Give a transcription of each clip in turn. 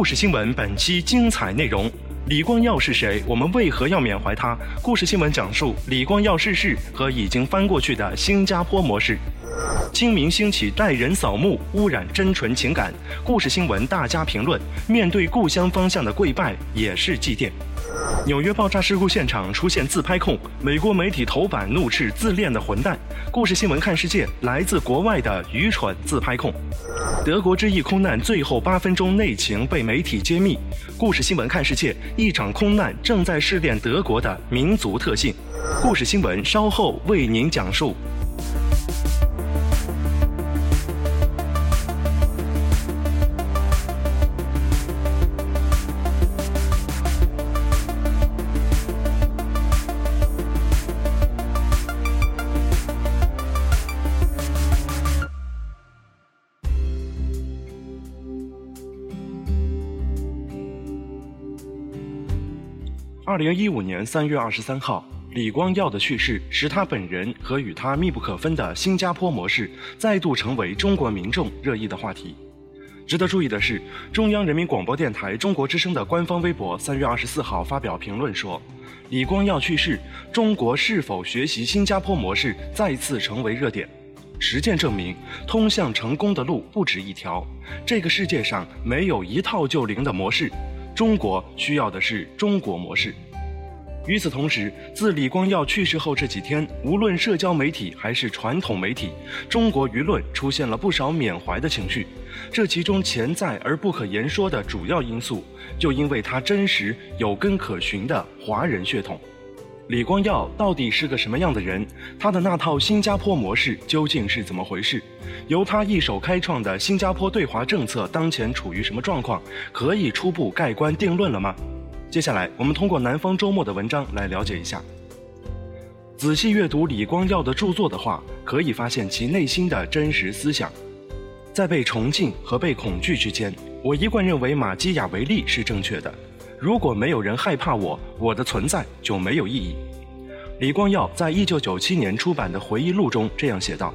故事新闻本期精彩内容：李光耀是谁？我们为何要缅怀他？故事新闻讲述李光耀逝世和已经翻过去的新加坡模式。清明兴起，带人扫墓，污染真纯情感。故事新闻大家评论：面对故乡方向的跪拜，也是祭奠。纽约爆炸事故现场出现自拍控，美国媒体头版怒斥自恋的混蛋。故事新闻看世界，来自国外的愚蠢自拍控。德国之翼空难最后八分钟内情被媒体揭秘。故事新闻看世界，一场空难正在试炼德国的民族特性。故事新闻稍后为您讲述。零一五年三月二十三号，李光耀的去世使他本人和与他密不可分的新加坡模式再度成为中国民众热议的话题。值得注意的是，中央人民广播电台中国之声的官方微博三月二十四号发表评论说：“李光耀去世，中国是否学习新加坡模式再次成为热点。实践证明，通向成功的路不止一条。这个世界上没有一套就灵的模式。”中国需要的是中国模式。与此同时，自李光耀去世后这几天，无论社交媒体还是传统媒体，中国舆论出现了不少缅怀的情绪。这其中潜在而不可言说的主要因素，就因为他真实有根可循的华人血统。李光耀到底是个什么样的人？他的那套新加坡模式究竟是怎么回事？由他一手开创的新加坡对华政策当前处于什么状况？可以初步盖棺定论了吗？接下来，我们通过南方周末的文章来了解一下。仔细阅读李光耀的著作的话，可以发现其内心的真实思想。在被崇敬和被恐惧之间，我一贯认为马基雅维利是正确的。如果没有人害怕我，我的存在就没有意义。李光耀在一九九七年出版的回忆录中这样写道：“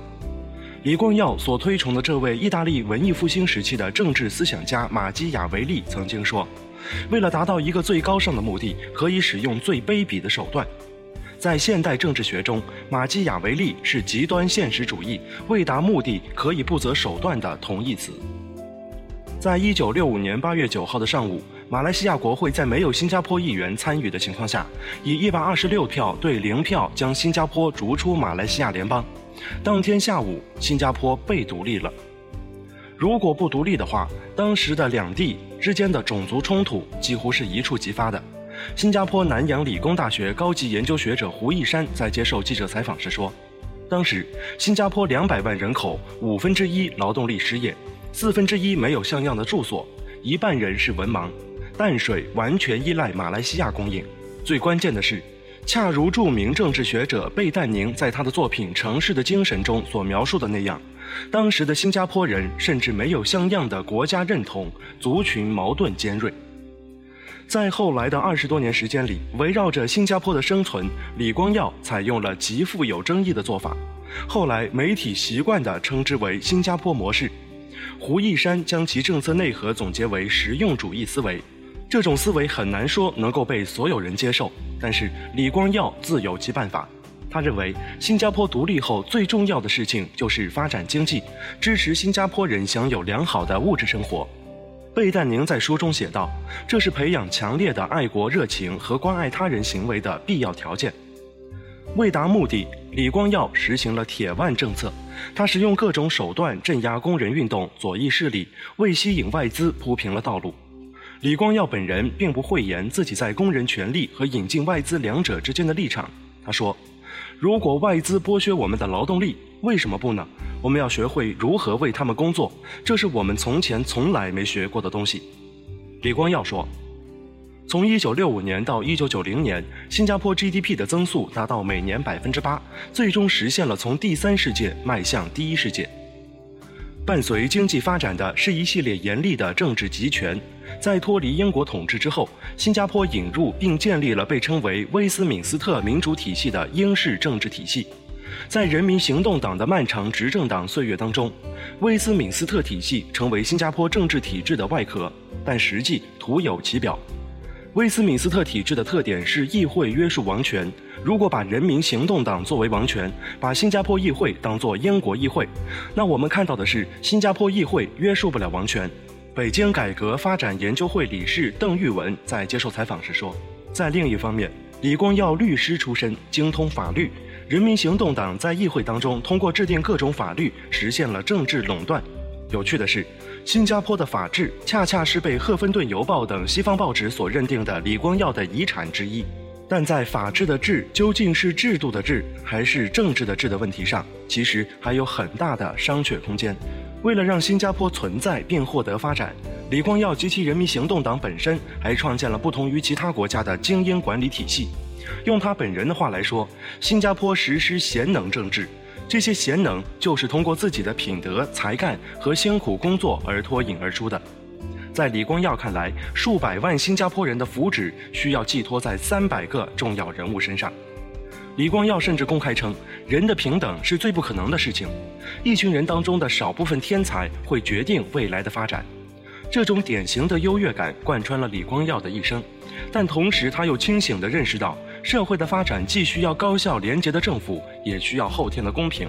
李光耀所推崇的这位意大利文艺复兴时期的政治思想家马基雅维利曾经说，为了达到一个最高尚的目的，可以使用最卑鄙的手段。在现代政治学中，马基雅维利是极端现实主义、为达目的可以不择手段的同义词。”在一九六五年八月九号的上午。马来西亚国会在没有新加坡议员参与的情况下，以一百二十六票对零票将新加坡逐出马来西亚联邦。当天下午，新加坡被独立了。如果不独立的话，当时的两地之间的种族冲突几乎是一触即发的。新加坡南洋理工大学高级研究学者胡一山在接受记者采访时说：“当时新加坡两百万人口，五分之一劳动力失业，四分之一没有像样的住所，一半人是文盲。”淡水完全依赖马来西亚供应。最关键的是，恰如著名政治学者贝淡宁在他的作品《城市的精神》中所描述的那样，当时的新加坡人甚至没有像样的国家认同，族群矛盾尖锐。在后来的二十多年时间里，围绕着新加坡的生存，李光耀采用了极富有争议的做法。后来媒体习惯地称之为“新加坡模式”。胡一山将其政策内核总结为实用主义思维。这种思维很难说能够被所有人接受，但是李光耀自有其办法。他认为，新加坡独立后最重要的事情就是发展经济，支持新加坡人享有良好的物质生活。贝淡宁在书中写道：“这是培养强烈的爱国热情和关爱他人行为的必要条件。”为达目的，李光耀实行了“铁腕”政策，他使用各种手段镇压工人运动、左翼势力，为吸引外资铺平了道路。李光耀本人并不讳言自己在工人权利和引进外资两者之间的立场。他说：“如果外资剥削我们的劳动力，为什么不呢？我们要学会如何为他们工作，这是我们从前从来没学过的东西。李光耀说：“从1965年到1990年，新加坡 GDP 的增速达到每年百分之八，最终实现了从第三世界迈向第一世界。伴随经济发展的是一系列严厉的政治集权。在脱离英国统治之后，新加坡引入并建立了被称为威斯敏斯特民主体系的英式政治体系。”在人民行动党的漫长执政党岁月当中，威斯敏斯特体系成为新加坡政治体制的外壳，但实际徒有其表。威斯敏斯特体制的特点是议会约束王权。如果把人民行动党作为王权，把新加坡议会当作英国议会，那我们看到的是新加坡议会约束不了王权。北京改革发展研究会理事邓玉文在接受采访时说，在另一方面，李光耀律师出身，精通法律。人民行动党在议会当中通过制定各种法律，实现了政治垄断。有趣的是，新加坡的法治恰恰是被《赫芬顿邮报》等西方报纸所认定的李光耀的遗产之一。但在法治的治究竟是制度的治还是政治的治的问题上，其实还有很大的商榷空间。为了让新加坡存在并获得发展，李光耀及其人民行动党本身还创建了不同于其他国家的精英管理体系。用他本人的话来说，新加坡实施贤能政治，这些贤能就是通过自己的品德、才干和辛苦工作而脱颖而出的。在李光耀看来，数百万新加坡人的福祉需要寄托在三百个重要人物身上。李光耀甚至公开称，人的平等是最不可能的事情，一群人当中的少部分天才会决定未来的发展。这种典型的优越感贯穿了李光耀的一生，但同时他又清醒地认识到。社会的发展既需要高效廉洁的政府，也需要后天的公平。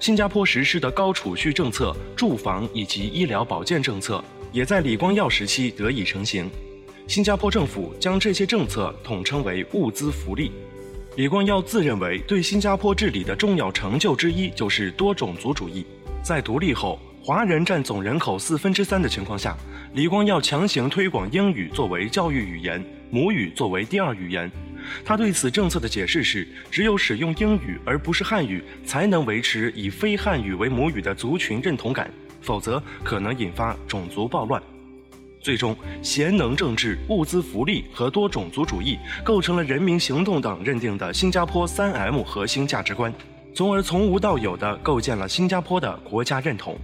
新加坡实施的高储蓄政策、住房以及医疗保健政策，也在李光耀时期得以成型。新加坡政府将这些政策统称为物资福利。李光耀自认为，对新加坡治理的重要成就之一就是多种族主义。在独立后，华人占总人口四分之三的情况下，李光耀强行推广英语作为教育语言，母语作为第二语言。他对此政策的解释是：只有使用英语而不是汉语，才能维持以非汉语为母语的族群认同感，否则可能引发种族暴乱。最终，贤能政治、物资福利和多种族主义构成了人民行动党认定的新加坡三 M 核心价值观，从而从无到有地构建了新加坡的国家认同。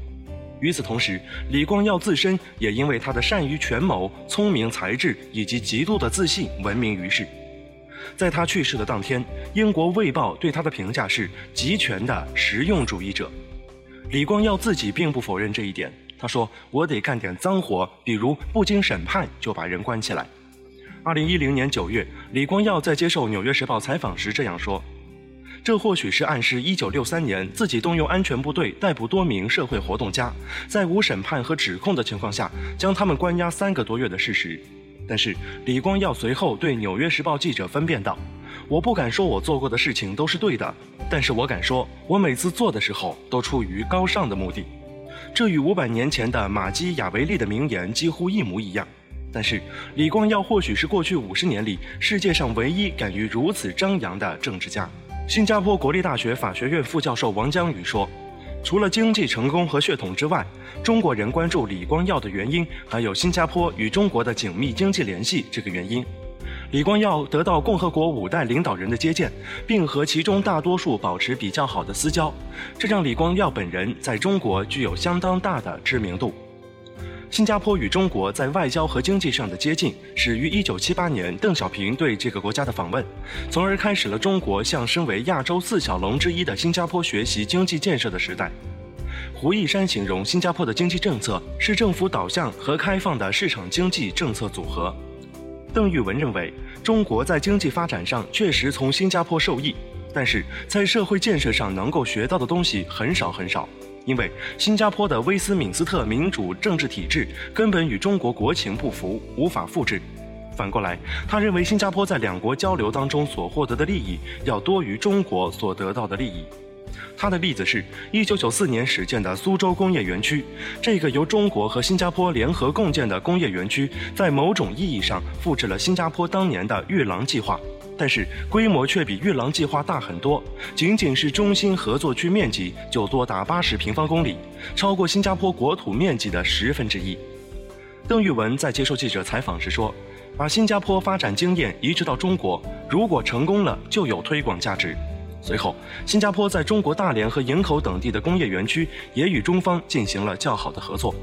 与此同时，李光耀自身也因为他的善于权谋、聪明才智以及极度的自信闻名于世。在他去世的当天，英国《卫报》对他的评价是极权的实用主义者。李光耀自己并不否认这一点，他说：“我得干点脏活，比如不经审判就把人关起来。”二零一零年九月，李光耀在接受《纽约时报》采访时这样说：“这或许是暗示一九六三年自己动用安全部队逮捕多名社会活动家，在无审判和指控的情况下，将他们关押三个多月的事实。”但是李光耀随后对《纽约时报》记者分辨道：“我不敢说我做过的事情都是对的，但是我敢说，我每次做的时候都出于高尚的目的。”这与五百年前的马基雅维利的名言几乎一模一样。但是李光耀或许是过去五十年里世界上唯一敢于如此张扬的政治家。新加坡国立大学法学院副教授王江宇说。除了经济成功和血统之外，中国人关注李光耀的原因，还有新加坡与中国的紧密经济联系这个原因。李光耀得到共和国五代领导人的接见，并和其中大多数保持比较好的私交，这让李光耀本人在中国具有相当大的知名度。新加坡与中国在外交和经济上的接近，始于1978年邓小平对这个国家的访问，从而开始了中国向身为亚洲四小龙之一的新加坡学习经济建设的时代。胡一山形容新加坡的经济政策是政府导向和开放的市场经济政策组合。邓玉文认为，中国在经济发展上确实从新加坡受益，但是在社会建设上能够学到的东西很少很少。因为新加坡的威斯敏斯特民主政治体制根本与中国国情不符，无法复制。反过来，他认为新加坡在两国交流当中所获得的利益要多于中国所得到的利益。他的例子是1994年始建的苏州工业园区，这个由中国和新加坡联合共建的工业园区，在某种意义上复制了新加坡当年的“玉郎计划”。但是规模却比玉郎计划大很多，仅仅是中新合作区面积就多达八十平方公里，超过新加坡国土面积的十分之一。邓玉文在接受记者采访时说：“把新加坡发展经验移植到中国，如果成功了，就有推广价值。”随后，新加坡在中国大连和营口等地的工业园区也与中方进行了较好的合作。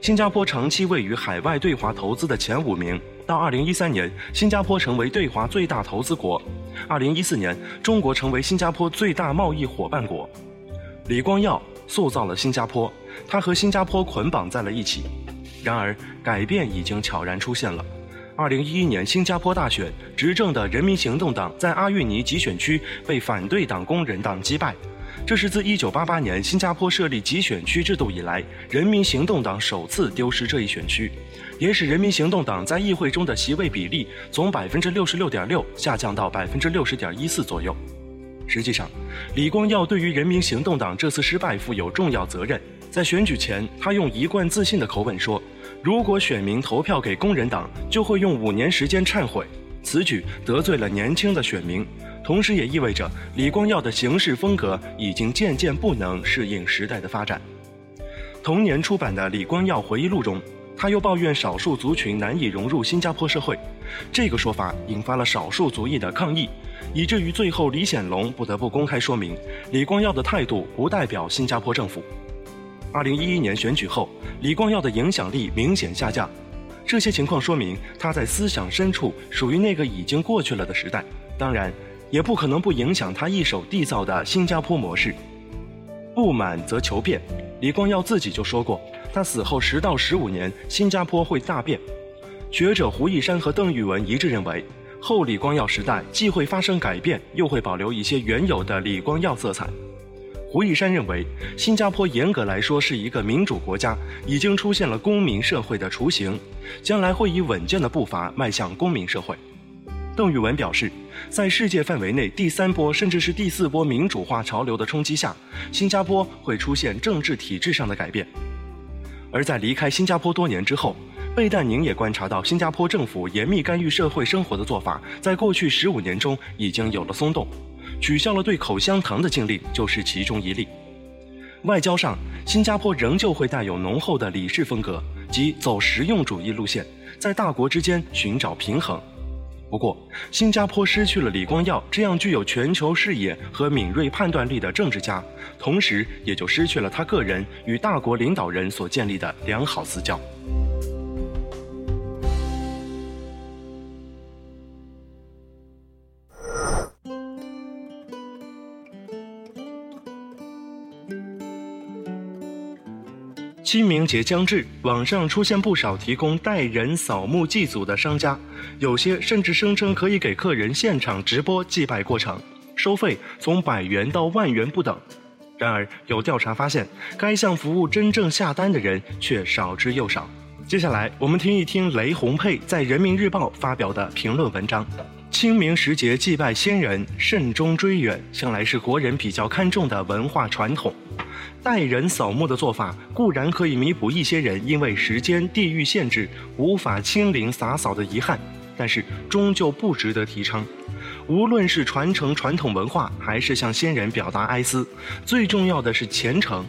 新加坡长期位于海外对华投资的前五名。到二零一三年，新加坡成为对华最大投资国；二零一四年，中国成为新加坡最大贸易伙伴国。李光耀塑造了新加坡，他和新加坡捆绑在了一起。然而，改变已经悄然出现了。二零一一年新加坡大选，执政的人民行动党在阿育尼集选区被反对党工人党击败。这是自1988年新加坡设立集选区制度以来，人民行动党首次丢失这一选区，也使人民行动党在议会中的席位比例从百分之六十六点六下降到百分之六十点一四左右。实际上，李光耀对于人民行动党这次失败负有重要责任。在选举前，他用一贯自信的口吻说：“如果选民投票给工人党，就会用五年时间忏悔。”此举得罪了年轻的选民。同时也意味着李光耀的行事风格已经渐渐不能适应时代的发展。同年出版的李光耀回忆录中，他又抱怨少数族群难以融入新加坡社会，这个说法引发了少数族裔的抗议，以至于最后李显龙不得不公开说明，李光耀的态度不代表新加坡政府。二零一一年选举后，李光耀的影响力明显下降，这些情况说明他在思想深处属于那个已经过去了的时代。当然。也不可能不影响他一手缔造的新加坡模式。不满则求变，李光耀自己就说过，他死后十到十五年，新加坡会大变。学者胡一山和邓玉文一致认为，后李光耀时代既会发生改变，又会保留一些原有的李光耀色彩。胡一山认为，新加坡严格来说是一个民主国家，已经出现了公民社会的雏形，将来会以稳健的步伐迈向公民社会。邓玉文表示，在世界范围内第三波甚至是第四波民主化潮流的冲击下，新加坡会出现政治体制上的改变。而在离开新加坡多年之后，贝淡宁也观察到，新加坡政府严密干预社会生活的做法，在过去十五年中已经有了松动，取消了对口香糖的禁令就是其中一例。外交上，新加坡仍旧会带有浓厚的理事风格，即走实用主义路线，在大国之间寻找平衡。不过，新加坡失去了李光耀这样具有全球视野和敏锐判断力的政治家，同时也就失去了他个人与大国领导人所建立的良好私交。清明节将至，网上出现不少提供代人扫墓祭祖的商家，有些甚至声称可以给客人现场直播祭拜过程，收费从百元到万元不等。然而，有调查发现，该项服务真正下单的人却少之又少。接下来，我们听一听雷洪佩在《人民日报》发表的评论文章：清明时节祭拜先人，慎终追远，向来是国人比较看重的文化传统。代人扫墓的做法固然可以弥补一些人因为时间、地域限制无法亲临洒扫的遗憾，但是终究不值得提倡。无论是传承传统文化，还是向先人表达哀思，最重要的是虔诚。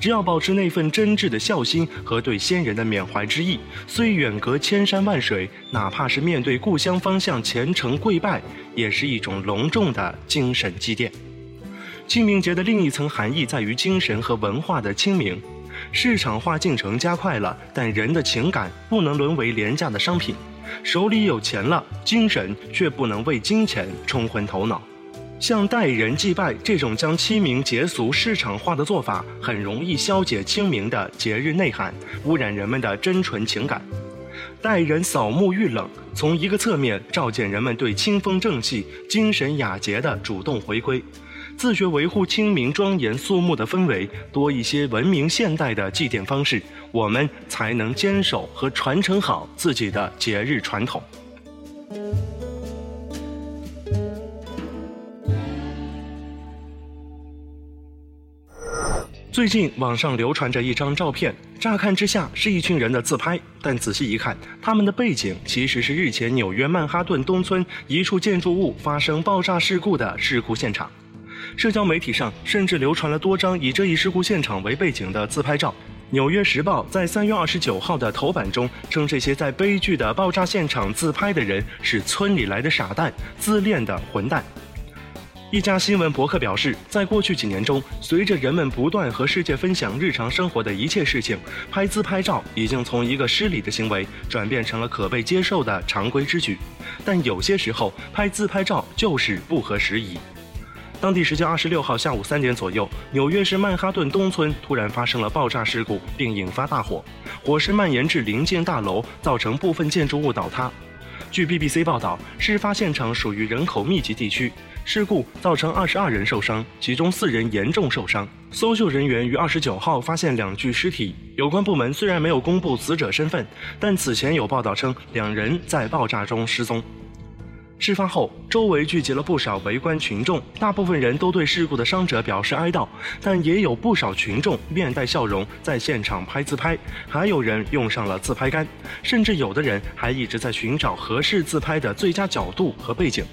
只要保持那份真挚的孝心和对先人的缅怀之意，虽远隔千山万水，哪怕是面对故乡方向虔诚跪拜，也是一种隆重的精神积淀。清明节的另一层含义在于精神和文化的清明，市场化进程加快了，但人的情感不能沦为廉价的商品。手里有钱了，精神却不能为金钱冲昏头脑。像代人祭拜这种将清明节俗市场化的做法，很容易消解清明的节日内涵，污染人们的真纯情感。代人扫墓遇冷，从一个侧面照见人们对清风正气、精神雅洁的主动回归。自觉维护清明庄严肃穆的氛围，多一些文明现代的祭奠方式，我们才能坚守和传承好自己的节日传统。最近网上流传着一张照片，乍看之下是一群人的自拍，但仔细一看，他们的背景其实是日前纽约曼哈顿东村一处建筑物发生爆炸事故的事故现场。社交媒体上甚至流传了多张以这一事故现场为背景的自拍照。《纽约时报》在三月二十九号的头版中称，这些在悲剧的爆炸现场自拍的人是村里来的傻蛋、自恋的混蛋。一家新闻博客表示，在过去几年中，随着人们不断和世界分享日常生活的一切事情，拍自拍照已经从一个失礼的行为转变成了可被接受的常规之举。但有些时候，拍自拍照就是不合时宜。当地时间二十六号下午三点左右，纽约市曼哈顿东村突然发生了爆炸事故，并引发大火，火势蔓延至临近大楼，造成部分建筑物倒塌。据 BBC 报道，事发现场属于人口密集地区。事故造成二十二人受伤，其中四人严重受伤。搜救人员于二十九号发现两具尸体。有关部门虽然没有公布死者身份，但此前有报道称两人在爆炸中失踪。事发后，周围聚集了不少围观群众，大部分人都对事故的伤者表示哀悼，但也有不少群众面带笑容在现场拍自拍，还有人用上了自拍杆，甚至有的人还一直在寻找合适自拍的最佳角度和背景。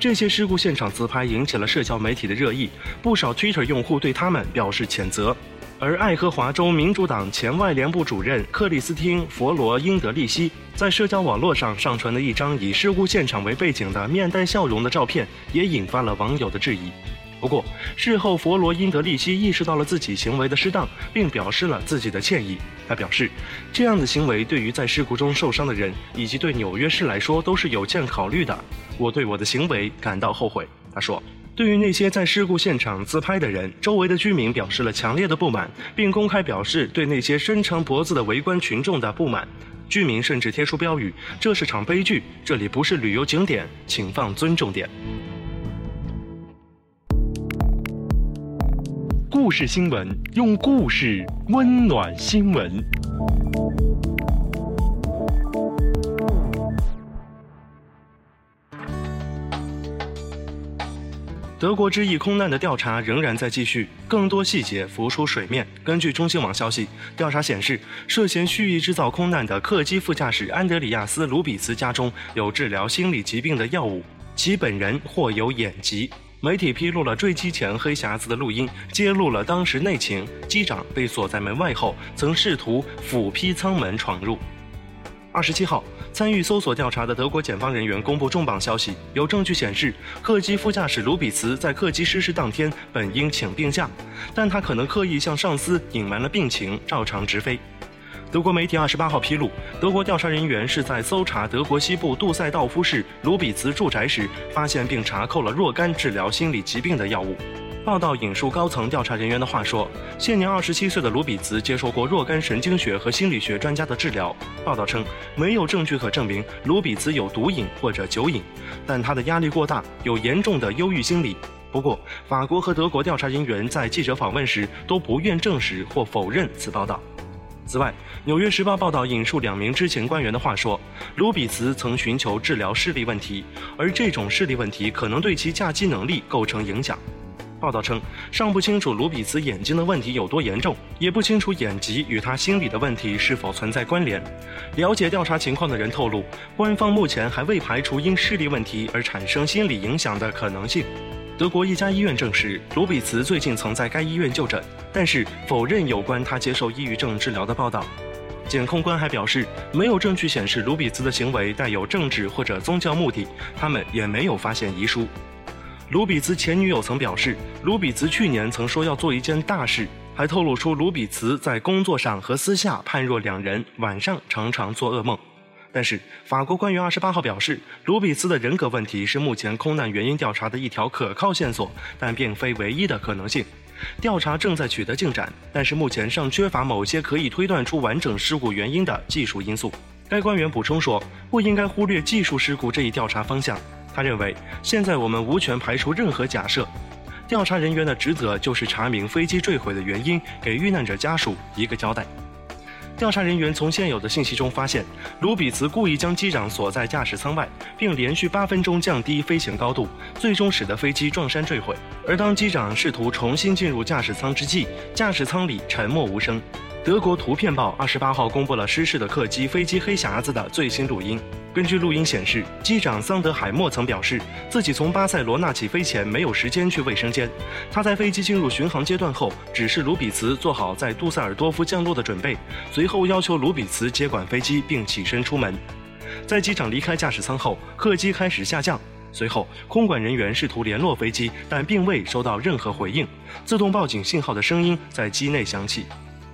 这些事故现场自拍引起了社交媒体的热议，不少 Twitter 用户对他们表示谴责。而爱荷华州民主党前外联部主任克里斯汀·佛罗英德利希在社交网络上上传的一张以事故现场为背景的面带笑容的照片，也引发了网友的质疑。不过，事后弗罗英德利希意识到了自己行为的失当，并表示了自己的歉意。他表示，这样的行为对于在事故中受伤的人以及对纽约市来说都是有欠考虑的。我对我的行为感到后悔。他说，对于那些在事故现场自拍的人，周围的居民表示了强烈的不满，并公开表示对那些伸长脖子的围观群众的不满。居民甚至贴出标语：“这是场悲剧，这里不是旅游景点，请放尊重点。”故事新闻，用故事温暖新闻。德国之翼空难的调查仍然在继续，更多细节浮出水面。根据中新网消息，调查显示，涉嫌蓄意制造空难的客机副驾驶安德里亚斯·卢比茨家中有治疗心理疾病的药物，其本人或有眼疾。媒体披露了坠机前黑匣子的录音，揭露了当时内情。机长被锁在门外后，曾试图斧劈舱门闯入。二十七号，参与搜索调查的德国检方人员公布重磅消息：有证据显示，客机副驾驶卢比茨在客机失事当天本应请病假，但他可能刻意向上司隐瞒了病情，照常直飞。德国媒体二十八号披露，德国调查人员是在搜查德国西部杜塞道夫市卢比茨住宅时，发现并查扣了若干治疗心理疾病的药物。报道引述高层调查人员的话说，现年二十七岁的卢比茨接受过若干神经学和心理学专家的治疗。报道称，没有证据可证明卢比茨有毒瘾或者酒瘾，但他的压力过大，有严重的忧郁心理。不过，法国和德国调查人员在记者访问时都不愿证实或否认此报道。此外，《纽约时报》报道引述两名知情官员的话说，卢比茨曾寻求治疗视力问题，而这种视力问题可能对其驾机能力构成影响。报道称，尚不清楚卢比茨眼睛的问题有多严重，也不清楚眼疾与他心理的问题是否存在关联。了解调查情况的人透露，官方目前还未排除因视力问题而产生心理影响的可能性。德国一家医院证实，卢比茨最近曾在该医院就诊，但是否认有关他接受抑郁症治疗的报道。检控官还表示，没有证据显示卢比茨的行为带有政治或者宗教目的，他们也没有发现遗书。卢比茨前女友曾表示，卢比茨去年曾说要做一件大事，还透露出卢比茨在工作上和私下判若两人，晚上常常做噩梦。但是，法国官员二十八号表示，卢比茨的人格问题是目前空难原因调查的一条可靠线索，但并非唯一的可能性。调查正在取得进展，但是目前尚缺乏某些可以推断出完整事故原因的技术因素。该官员补充说，不应该忽略技术事故这一调查方向。他认为，现在我们无权排除任何假设。调查人员的职责就是查明飞机坠毁的原因，给遇难者家属一个交代。调查人员从现有的信息中发现，卢比茨故意将机长锁在驾驶舱外，并连续八分钟降低飞行高度，最终使得飞机撞山坠毁。而当机长试图重新进入驾驶舱之际，驾驶舱里沉默无声。德国图片报二十八号公布了失事的客机飞机黑匣子的最新录音。根据录音显示，机长桑德海默曾表示，自己从巴塞罗那起飞前没有时间去卫生间。他在飞机进入巡航阶段后，指示卢比茨做好在杜塞尔多夫降落的准备，随后要求卢比茨接管飞机并起身出门。在机长离开驾驶舱后，客机开始下降。随后，空管人员试图联络飞机，但并未收到任何回应。自动报警信号的声音在机内响起。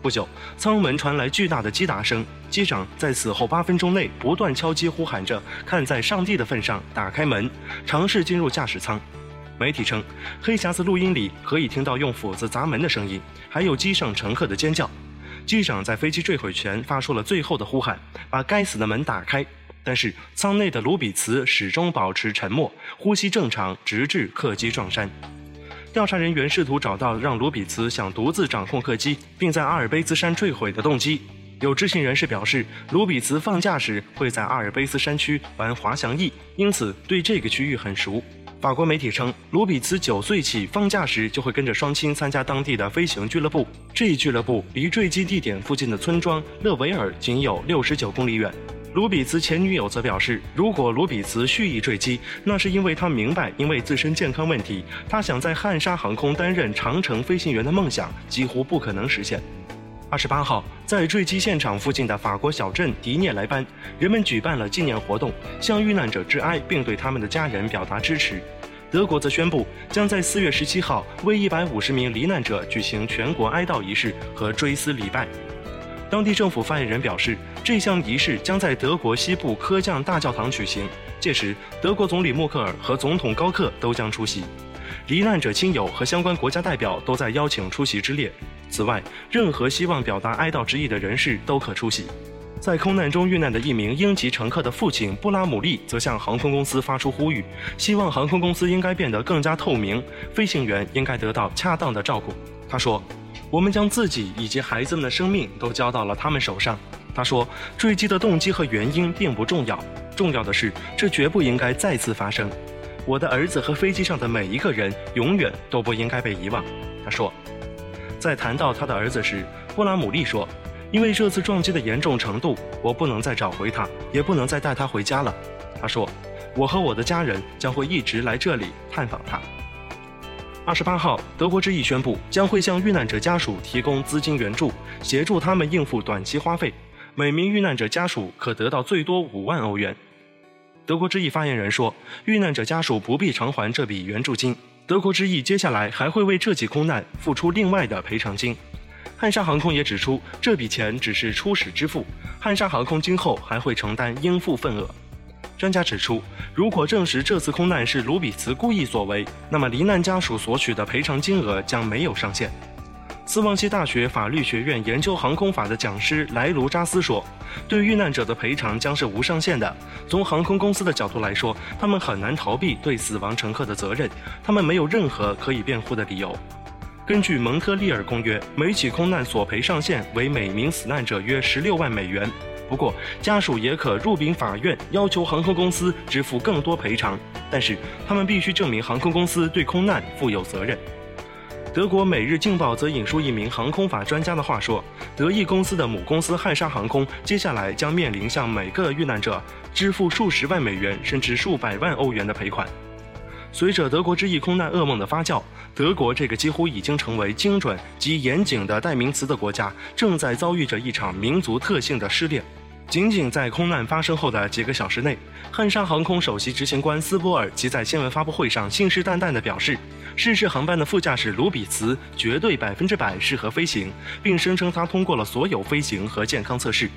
不久，舱门传来巨大的击打声。机长在此后八分钟内不断敲击，呼喊着：“看在上帝的份上，打开门，尝试进入驾驶舱。”媒体称，黑匣子录音里可以听到用斧子砸门的声音，还有机上乘客的尖叫。机长在飞机坠毁前发出了最后的呼喊：“把该死的门打开！”但是舱内的卢比茨始终保持沉默，呼吸正常，直至客机撞山。调查人员试图找到让卢比茨想独自掌控客机，并在阿尔卑斯山坠毁的动机。有知情人士表示，卢比茨放假时会在阿尔卑斯山区玩滑翔翼，因此对这个区域很熟。法国媒体称，卢比茨九岁起放假时就会跟着双亲参加当地的飞行俱乐部，这一俱乐部离坠机地点附近的村庄勒维尔仅有六十九公里远。卢比茨前女友则表示，如果卢比茨蓄意坠机，那是因为他明白，因为自身健康问题，他想在汉莎航空担任长程飞行员的梦想几乎不可能实现。二十八号，在坠机现场附近的法国小镇迪涅莱班，人们举办了纪念活动，向遇难者致哀，并对他们的家人表达支持。德国则宣布，将在四月十七号为一百五十名罹难者举行全国哀悼仪式和追思礼拜。当地政府发言人表示，这项仪式将在德国西部科降大教堂举行，届时德国总理默克尔和总统高克都将出席，罹难者亲友和相关国家代表都在邀请出席之列。此外，任何希望表达哀悼之意的人士都可出席。在空难中遇难的一名英籍乘客的父亲布拉姆利则向航空公司发出呼吁，希望航空公司应该变得更加透明，飞行员应该得到恰当的照顾。他说。我们将自己以及孩子们的生命都交到了他们手上。他说：“坠机的动机和原因并不重要，重要的是这绝不应该再次发生。我的儿子和飞机上的每一个人永远都不应该被遗忘。”他说。在谈到他的儿子时，布拉姆利说：“因为这次撞击的严重程度，我不能再找回他，也不能再带他回家了。”他说：“我和我的家人将会一直来这里探访他。”二十八号，德国之翼宣布将会向遇难者家属提供资金援助，协助他们应付短期花费。每名遇难者家属可得到最多五万欧元。德国之翼发言人说，遇难者家属不必偿还这笔援助金。德国之翼接下来还会为这起空难付出另外的赔偿金。汉莎航空也指出，这笔钱只是初始支付，汉莎航空今后还会承担应付份额。专家指出，如果证实这次空难是卢比茨故意所为，那么罹难家属索取的赔偿金额将没有上限。斯旺西大学法律学院研究航空法的讲师莱卢扎斯说：“对遇难者的赔偿将是无上限的。从航空公司的角度来说，他们很难逃避对死亡乘客的责任，他们没有任何可以辩护的理由。”根据蒙特利尔公约，每起空难索赔上限为每名死难者约十六万美元。不过，家属也可入禀法院，要求航空公司支付更多赔偿，但是他们必须证明航空公司对空难负有责任。德国《每日镜报》则引述一名航空法专家的话说：“德意公司的母公司汉莎航空接下来将面临向每个遇难者支付数十万美元甚至数百万欧元的赔款。”随着德国之翼空难噩梦的发酵，德国这个几乎已经成为精准及严谨的代名词的国家，正在遭遇着一场民族特性的失恋。仅仅在空难发生后的几个小时内，汉莎航空首席执行官斯波尔即在新闻发布会上信誓旦旦地表示，失事航班的副驾驶卢比茨绝对百分之百适合飞行，并声称他通过了所有飞行和健康测试。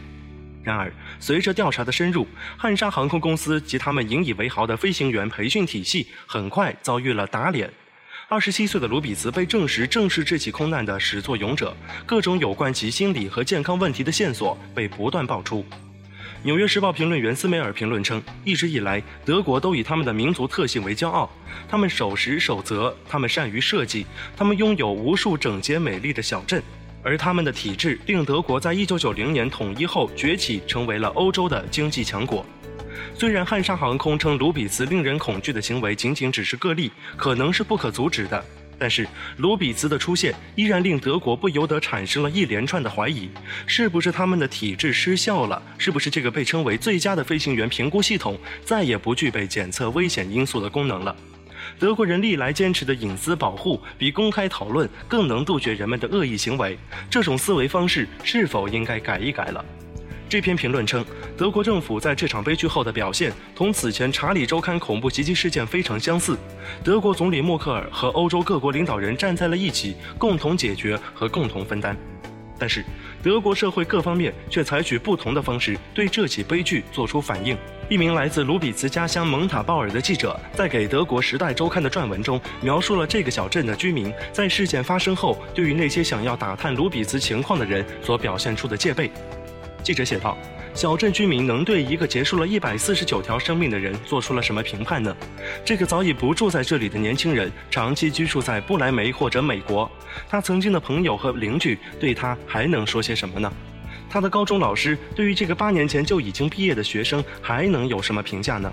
然而，随着调查的深入，汉莎航空公司及他们引以为豪的飞行员培训体系很快遭遇了打脸。二十七岁的卢比茨被证实正是这起空难的始作俑者，各种有关其心理和健康问题的线索被不断爆出。《纽约时报》评论员斯梅尔评论称：“一直以来，德国都以他们的民族特性为骄傲，他们守时守则，他们善于设计，他们拥有无数整洁美丽的小镇。而他们的体制令德国在一九九零年统一后崛起，成为了欧洲的经济强国。虽然汉莎航空称卢比茨令人恐惧的行为仅仅只是个例，可能是不可阻止的，但是卢比茨的出现依然令德国不由得产生了一连串的怀疑：是不是他们的体制失效了？是不是这个被称为最佳的飞行员评估系统再也不具备检测危险因素的功能了？德国人历来坚持的隐私保护，比公开讨论更能杜绝人们的恶意行为。这种思维方式是否应该改一改了？这篇评论称，德国政府在这场悲剧后的表现同此前查理周刊恐怖袭击事件非常相似。德国总理默克尔和欧洲各国领导人站在了一起，共同解决和共同分担。但是，德国社会各方面却采取不同的方式对这起悲剧作出反应。一名来自卢比茨家乡蒙塔鲍尔的记者，在给德国《时代周刊》的撰文中，描述了这个小镇的居民在事件发生后，对于那些想要打探卢比茨情况的人所表现出的戒备。记者写道：“小镇居民能对一个结束了一百四十九条生命的人做出了什么评判呢？这个早已不住在这里的年轻人，长期居住在不来梅或者美国，他曾经的朋友和邻居对他还能说些什么呢？他的高中老师对于这个八年前就已经毕业的学生还能有什么评价呢？”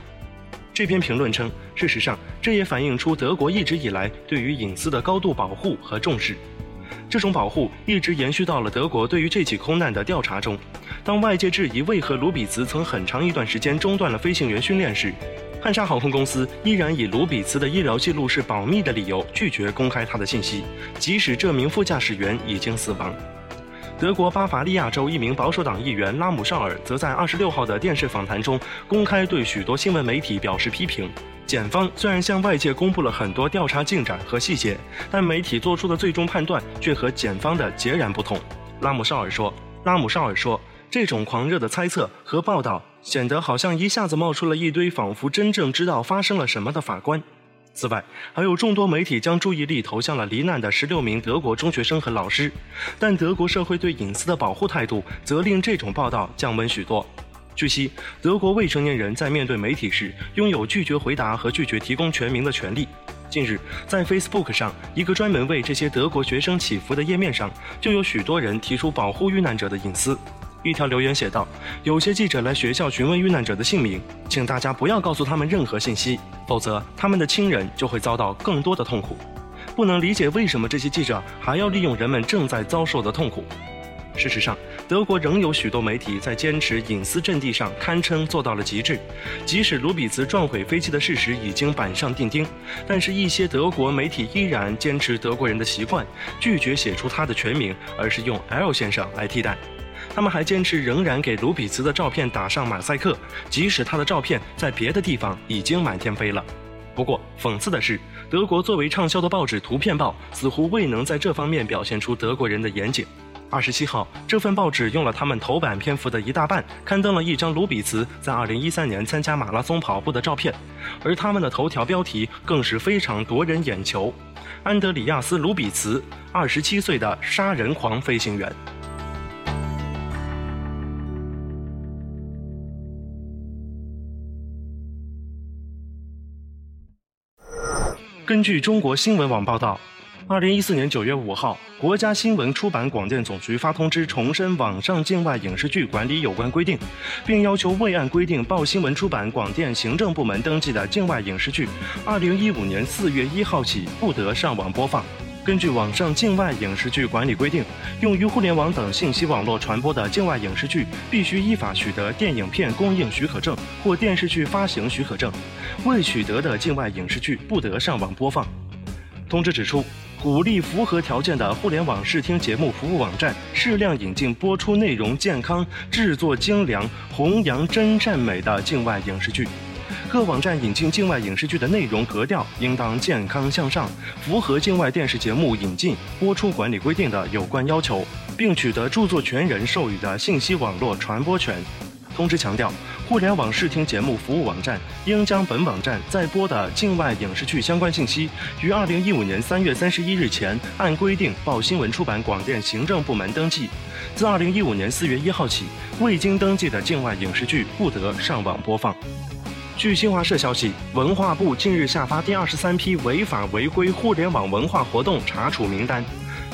这篇评论称，事实上，这也反映出德国一直以来对于隐私的高度保护和重视。这种保护一直延续到了德国对于这起空难的调查中。当外界质疑为何卢比茨曾很长一段时间中断了飞行员训练时，汉莎航空公司依然以卢比茨的医疗记录是保密的理由拒绝公开他的信息，即使这名副驾驶员已经死亡。德国巴伐利亚州一名保守党议员拉姆绍尔则在二十六号的电视访谈中公开对许多新闻媒体表示批评。检方虽然向外界公布了很多调查进展和细节，但媒体做出的最终判断却和检方的截然不同。拉姆绍尔说：“拉姆绍尔说，这种狂热的猜测和报道显得好像一下子冒出了一堆仿佛真正知道发生了什么的法官。此外，还有众多媒体将注意力投向了罹难的十六名德国中学生和老师，但德国社会对隐私的保护态度则令这种报道降温许多。”据悉，德国未成年人在面对媒体时拥有拒绝回答和拒绝提供全名的权利。近日，在 Facebook 上一个专门为这些德国学生祈福的页面上，就有许多人提出保护遇难者的隐私。一条留言写道：“有些记者来学校询问遇难者的姓名，请大家不要告诉他们任何信息，否则他们的亲人就会遭到更多的痛苦。不能理解为什么这些记者还要利用人们正在遭受的痛苦。”事实上，德国仍有许多媒体在坚持隐私阵地上堪称做到了极致。即使卢比茨撞毁飞机的事实已经板上钉钉，但是一些德国媒体依然坚持德国人的习惯，拒绝写出他的全名，而是用 L 先生来替代。他们还坚持仍然给卢比茨的照片打上马赛克，即使他的照片在别的地方已经满天飞了。不过，讽刺的是，德国作为畅销的报纸《图片报》似乎未能在这方面表现出德国人的严谨。二十七号，这份报纸用了他们头版篇幅的一大半，刊登了一张卢比茨在二零一三年参加马拉松跑步的照片，而他们的头条标题更是非常夺人眼球：“安德里亚斯·卢比茨，二十七岁的杀人狂飞行员。”根据中国新闻网报道。二零一四年九月五号，国家新闻出版广电总局发通知，重申网上境外影视剧管理有关规定，并要求未按规定报新闻出版广电行政部门登记的境外影视剧，二零一五年四月一号起不得上网播放。根据网上境外影视剧管理规定，用于互联网等信息网络传播的境外影视剧，必须依法取得电影片供应许可证或电视剧发行许可证，未取得的境外影视剧不得上网播放。通知指出。鼓励符合条件的互联网视听节目服务网站适量引进播出内容健康、制作精良、弘扬真善美的境外影视剧。各网站引进境外影视剧的内容格调应当健康向上，符合境外电视节目引进播出管理规定的有关要求，并取得著作权人授予的信息网络传播权。通知强调。互联网视听节目服务网站应将本网站在播的境外影视剧相关信息，于二零一五年三月三十一日前按规定报新闻出版广电行政部门登记。自二零一五年四月一号起，未经登记的境外影视剧不得上网播放。据新华社消息，文化部近日下发第二十三批违法违规互联网文化活动查处名单。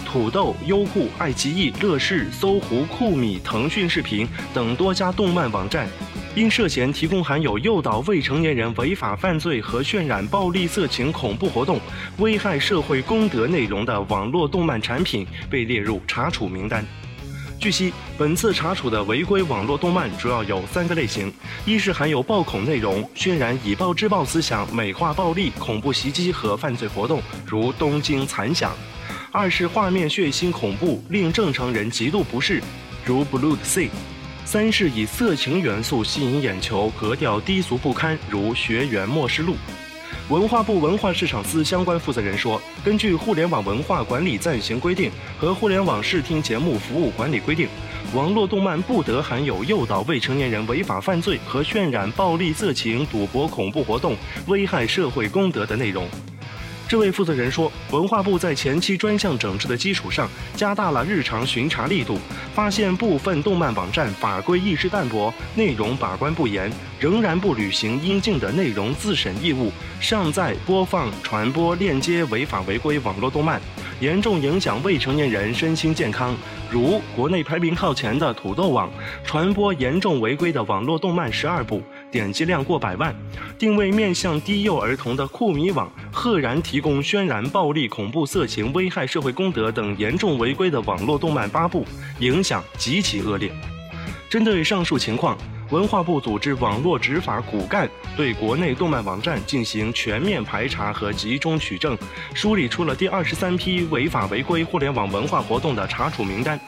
土豆、优酷、爱奇艺、乐视、搜狐、酷米、腾讯视频等多家动漫网站，因涉嫌提供含有诱导未成年人违法犯罪和渲染暴力、色情、恐怖活动、危害社会公德内容的网络动漫产品，被列入查处名单。据悉，本次查处的违规网络动漫主要有三个类型：一是含有暴恐内容，渲染以暴制暴思想，美化暴力、恐怖袭击和犯罪活动，如《东京残响》；二是画面血腥恐怖，令正常人极度不适，如《Blood Sea》；三是以色情元素吸引眼球，格调低俗不堪，如《学园末世录》。文化部文化市场司相关负责人说，根据《互联网文化管理暂行规定》和《互联网视听节目服务管理规定》，网络动漫不得含有诱导未成年人违法犯罪和渲染暴力、色情、赌博、恐怖活动、危害社会公德的内容。这位负责人说，文化部在前期专项整治的基础上，加大了日常巡查力度，发现部分动漫网站法规意识淡薄，内容把关不严，仍然不履行应尽的内容自审义务，尚在、播放、传播、链接违法违规网络动漫，严重影响未成年人身心健康。如国内排名靠前的土豆网，传播严重违规的网络动漫十二部。点击量过百万，定位面向低幼儿童的酷米网，赫然提供渲染暴力、恐怖、色情、危害社会公德等严重违规的网络动漫八部，影响极其恶劣。针对上述情况，文化部组织网络执法骨干对国内动漫网站进行全面排查和集中取证，梳理出了第二十三批违法违规互联网文化活动的查处名单。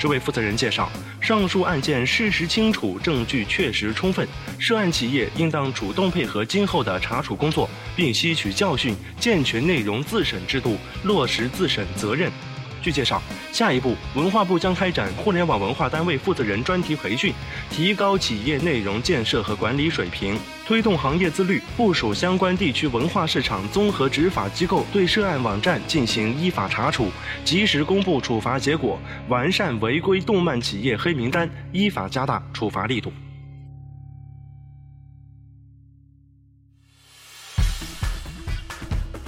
这位负责人介绍，上述案件事实清楚，证据确实充分，涉案企业应当主动配合今后的查处工作，并吸取教训，健全内容自审制度，落实自审责任。据介绍，下一步文化部将开展互联网文化单位负责人专题培训，提高企业内容建设和管理水平，推动行业自律，部署相关地区文化市场综合执法机构对涉案网站进行依法查处，及时公布处罚结果，完善违规动漫企业黑名单，依法加大处罚力度。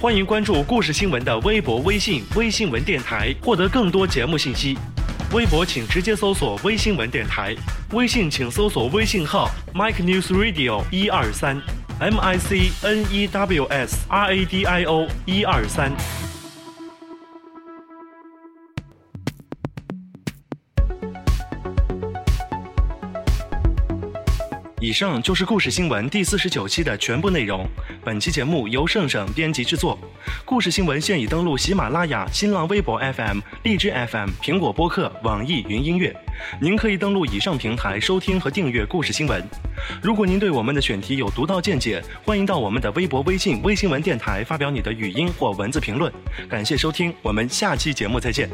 欢迎关注故事新闻的微博、微信、微新闻电台，获得更多节目信息。微博请直接搜索“微新闻电台”，微信请搜索微信号 “Mike News Radio 一二三 ”，M I C N E W S R A D I O 一二三。以上就是故事新闻第四十九期的全部内容。本期节目由盛盛编辑制作。故事新闻现已登录喜马拉雅、新浪微博 FM、荔枝 FM、苹果播客、网易云音乐。您可以登录以上平台收听和订阅故事新闻。如果您对我们的选题有独到见解，欢迎到我们的微博、微信、微新闻电台发表你的语音或文字评论。感谢收听，我们下期节目再见。